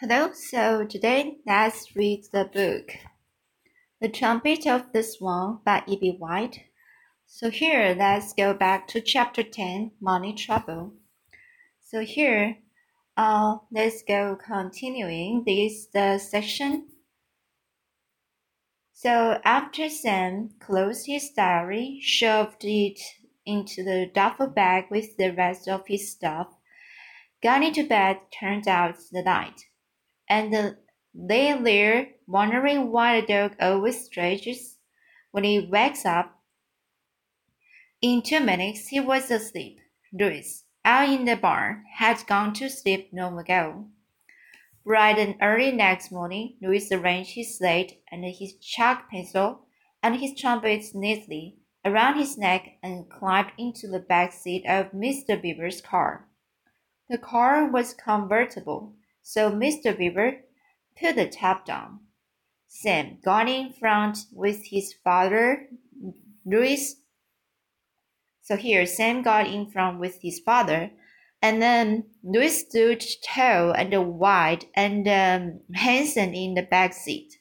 Hello, so today let's read the book The Trumpet of the Swan by E.B. White. So here let's go back to chapter 10, Money Trouble. So here, uh, let's go continuing this the section. So after Sam closed his diary, shoved it into the duffel bag with the rest of his stuff, got into bed, turned out the light and lay there wondering why the dog always stretches when he wakes up. In two minutes he was asleep. Louis, out in the barn, had gone to sleep long ago. Bright and early next morning, Louis arranged his slate and his chalk pencil and his trumpets neatly around his neck and climbed into the back seat of Mr. Beaver's car. The car was convertible, so Mr. Beaver put the top down. Sam got in front with his father, Louis. So here, Sam got in front with his father, and then Louis stood tall and wide and um, handsome in the back seat.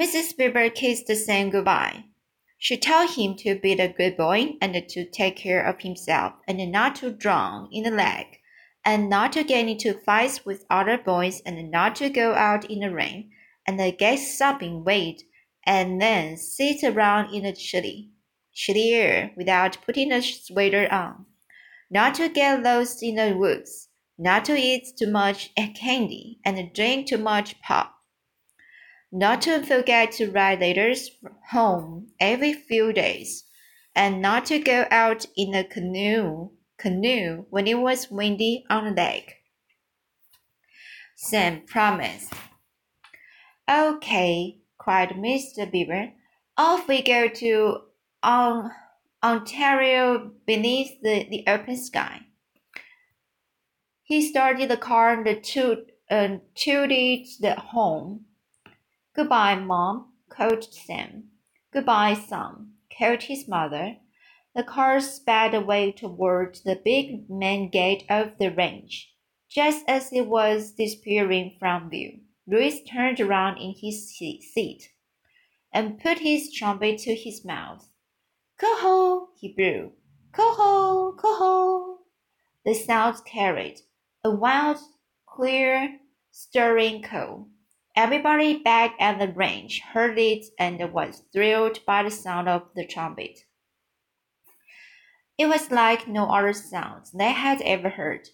Mrs. Beaver kissed Sam goodbye. She told him to be a good boy and to take care of himself and not to drown in the lake and not to get into fights with other boys and not to go out in the rain and get sopping wet and then sit around in the chilly, chilly air without putting a sweater on, not to get lost in the woods, not to eat too much candy and drink too much pop, not to forget to write letters home every few days, and not to go out in a canoe canoe when it was windy on the lake. Sam promised. Okay, cried Mr. Beaver. Off we go to um, Ontario beneath the, the open sky. He started the car and toot, uh, tooted the home. Goodbye, Mom, called Sam. Goodbye, son, called his mother. The car sped away toward the big main gate of the ranch. Just as it was disappearing from view, Louis turned around in his seat and put his trumpet to his mouth. Coho! he blew. Coho! Coho! The sound carried a wild, clear, stirring call. Everybody back at the ranch heard it and was thrilled by the sound of the trumpet. It was like no other sound they had ever heard.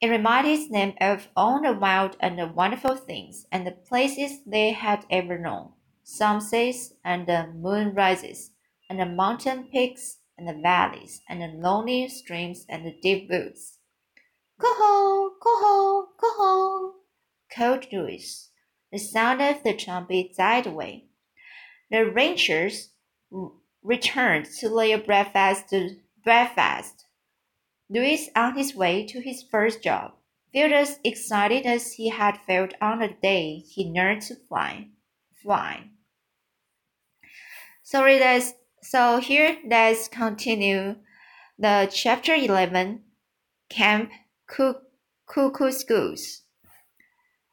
It reminded them of all the wild and the wonderful things and the places they had ever known sunsets and the moon rises, and the mountain peaks and the valleys, and the lonely streams and the deep woods. Coho, coho, coho, called Louis. The sound of the trumpet died away. The rangers returned to their breakfast breakfast. Louis, on his way to his first job, felt as excited as he had felt on the day he learned to fly. Fly. Let's, so here let's continue the chapter 11 Camp Kookooskoos.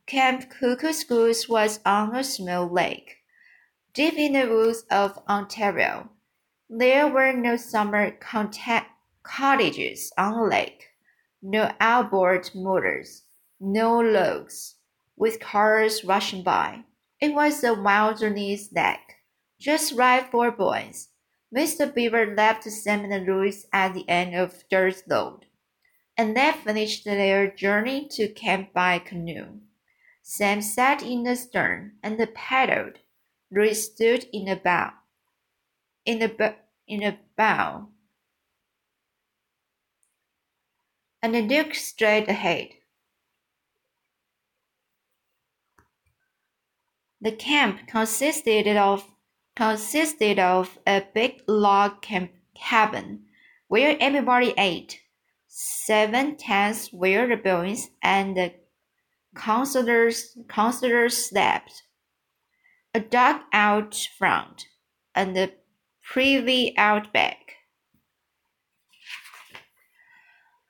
Camp Kookooskoos was on a small lake, deep in the woods of Ontario. There were no summer cottages on the lake, no outboard motors, no logs, with cars rushing by. It was a wilderness lake, just right for boys. Mr. Beaver left Sam and Louis at the end of Dirt's Load, and they finished their journey to camp by canoe. Sam sat in the stern and paddled. Louis stood in the bow in a bow and looked straight ahead. The camp consisted of consisted of a big log camp cabin where everybody ate. Seven tents where the boys and the counselors counselors slept. A dog out front, and the privy outback.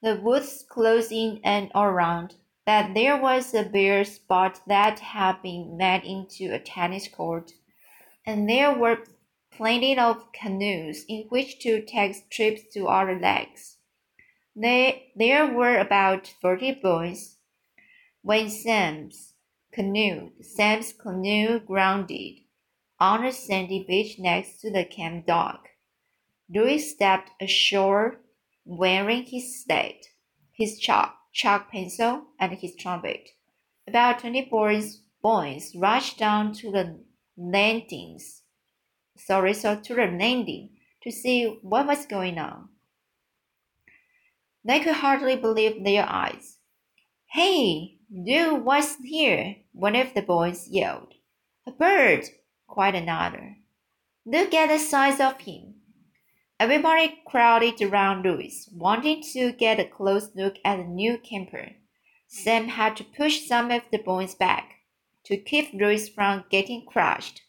The woods close in and around, but there was a bare spot that had been made into a tennis court, and there were plenty of canoes in which to take trips to other lakes. They, there were about forty boys. When Sam's canoe, Sam's canoe grounded on a sandy beach next to the camp dock, Louis stepped ashore wearing his slate, his chalk, chalk pencil, and his trumpet. About twenty boys, boys rushed down to the landings. Sorry, so to the landing to see what was going on. They could hardly believe their eyes. Hey, do what's here? One of the boys yelled. A bird, cried another. Look at the size of him. Everybody crowded around Louis, wanting to get a close look at the new camper. Sam had to push some of the boys back to keep Louis from getting crushed.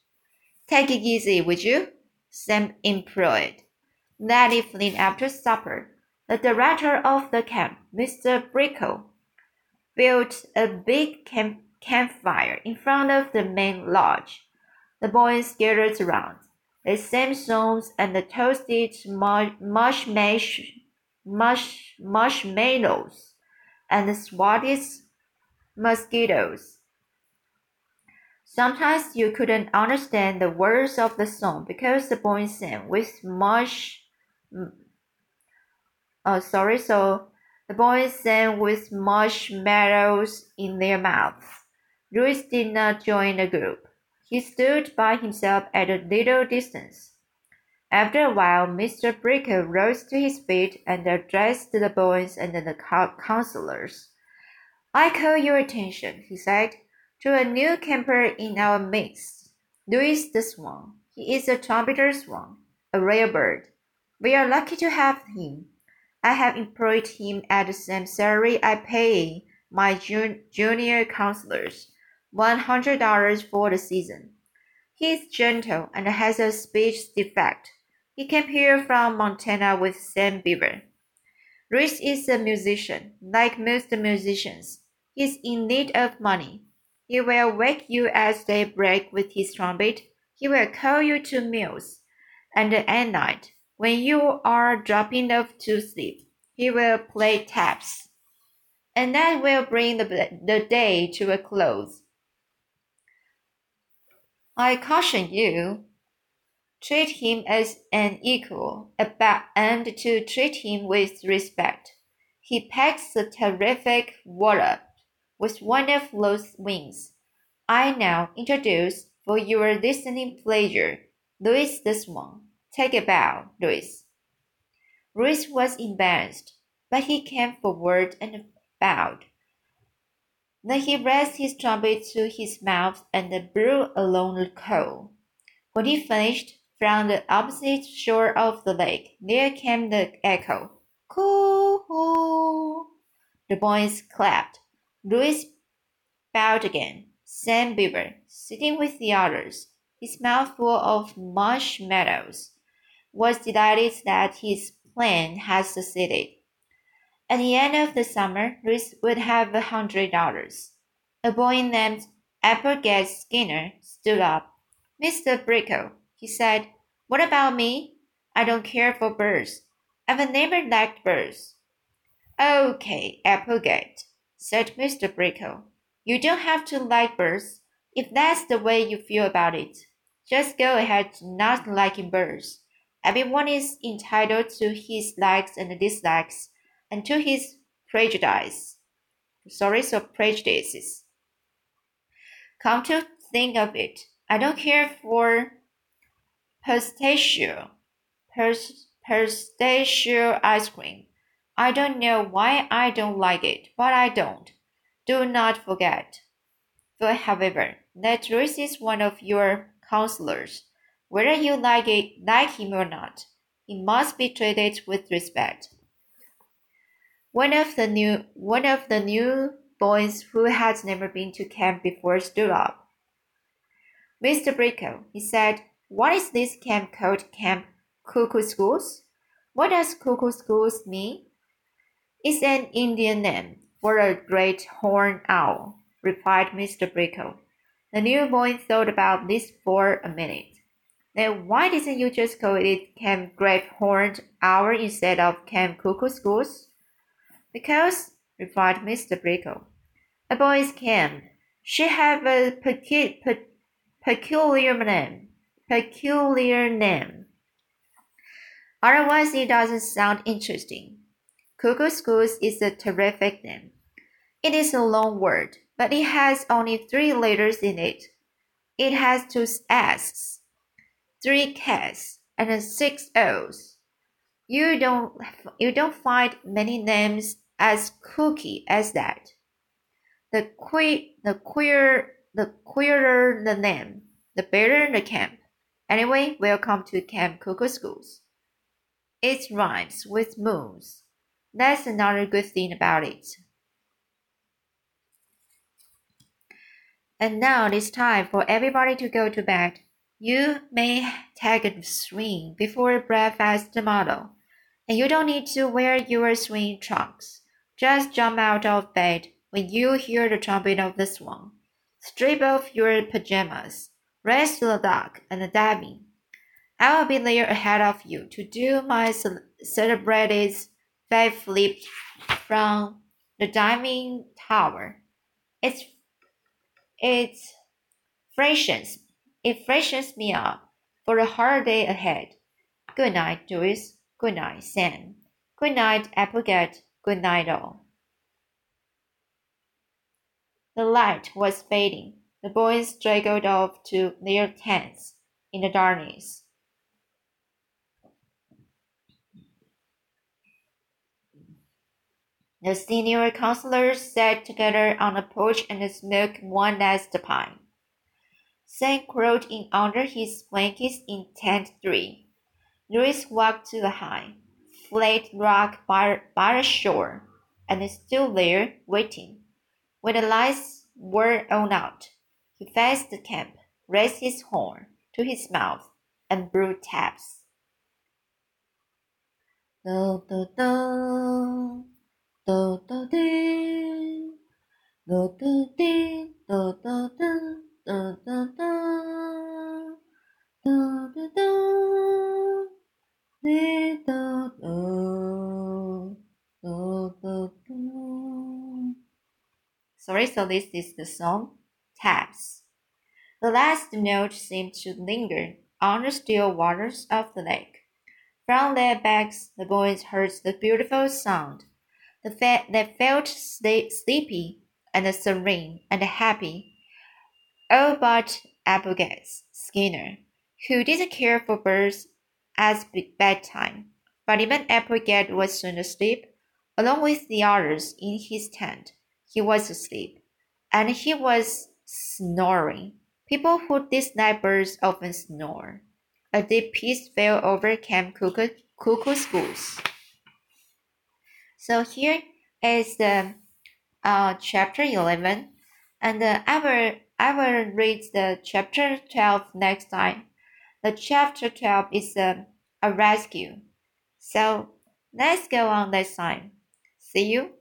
Take it easy, would you? Sam implored. That evening after supper, the director of the camp, Mr. Brickle, built a big camp campfire in front of the main lodge. The boys gathered around. They sang songs and the toasted marshmallows mush, and the swatted mosquitoes. Sometimes you couldn't understand the words of the song because the boys sang with much Oh, uh, sorry. So the boys sang with marshmallows in their mouths. Louis did not join the group. He stood by himself at a little distance. After a while, Mr. Bricker rose to his feet and addressed the boys and the counselors. I call your attention, he said, to a new camper in our midst. Louis the Swan. He is a trumpeter swan, a rare bird. We are lucky to have him. I have employed him at the same salary I pay my jun junior counselors, one hundred dollars for the season. He is gentle and has a speech defect. He came here from Montana with Sam Beaver. Rich is a musician, like most musicians. He is in need of money. He will wake you at daybreak with his trumpet. He will call you to meals. And at night, when you are dropping off to sleep, he will play taps. And that will bring the, the day to a close. I caution you, treat him as an equal and to treat him with respect. He pecks a terrific wallop with one of those wings. I now introduce, for your listening pleasure, Louis the Swan. Take a bow, Louis. Louis was embarrassed, but he came forward and bowed. Then he raised his trumpet to his mouth and blew a the call. When he finished, from the opposite shore of the lake, there came the echo. Coo-hoo! The boys clapped. Louis bowed again. Sam Beaver, sitting with the others, his mouth full of marshmallows, was delighted that his plan had succeeded. At the end of the summer, Ruth would have a hundred dollars. A boy named Applegate Skinner stood up. Mr. Brickle, he said, what about me? I don't care for birds. I've never liked birds. Okay, Applegate, said Mr. Brickle. You don't have to like birds if that's the way you feel about it. Just go ahead not liking birds. Everyone is entitled to his likes and dislikes and to his prejudice. Sorry, so prejudices. Come to think of it, I don't care for pistachio, pistachio ice cream. I don't know why I don't like it, but I don't. Do not forget. But however, that Ruth is one of your counselors. Whether you like it, like him or not, he must be treated with respect. One of the new one of the new boys who had never been to camp before stood up. Mr. Brickle, he said, what is this camp called Camp Kookooskoos? What does Kookooskoos mean? It's an Indian name for a great horned owl, replied Mr. Brickle. The new boy thought about this for a minute. Then why didn't you just call it Camp Great Horned Owl instead of Camp Kookooskoos? Because, replied Mr. Brickle, a boy's camp She have a pe peculiar name. Peculiar name. Otherwise, it doesn't sound interesting. Kookooskoos is a terrific name. It is a long word, but it has only three letters in it. It has two S's, three K's, and six O's. You don't you don't find many names as cookie as that. The que the queer the queerer the name, the better the camp. Anyway, welcome to Camp Kookooskoos. It rhymes with moons. That's another good thing about it. And now it's time for everybody to go to bed. You may take a swing before breakfast tomorrow, and you don't need to wear your swing trunks. Just jump out of bed when you hear the trumpet of the swan. Strip off your pajamas, race to the dock, and dive in. I will be there ahead of you to do my celebrated five flip from the diving tower. It's it freshens it freshens me up for the hard day ahead. Good night, Joyce. Good night, Sam. Good night, Applegate. Good night, all. The light was fading. The boys straggled off to their tents in the darkness. The senior counselors sat together on the porch and smoked one last pipe. Sam crawled in under his blankets in tent three. Louis walked to the high, flat rock by, by the shore, and stood there waiting. When the lights were on out, he faced the camp, raised his horn to his mouth, and blew taps. So this is the song Taps. The last note seemed to linger on the still waters of the lake. From their backs, the boys heard the beautiful sound they felt sleepy and serene and happy. All but Applegate Skinner, who didn't care for birds as bedtime. But even Applegate was soon asleep, along with the others in his tent. He was asleep, and he was snoring. People who dislike birds often snore. A deep peace fell over Camp Cuckoo, Kookooskoos. So here is the uh, chapter 11 and uh, I will I will read the chapter 12 next time. The chapter 12 is uh, a rescue. So let's go on this time. See you.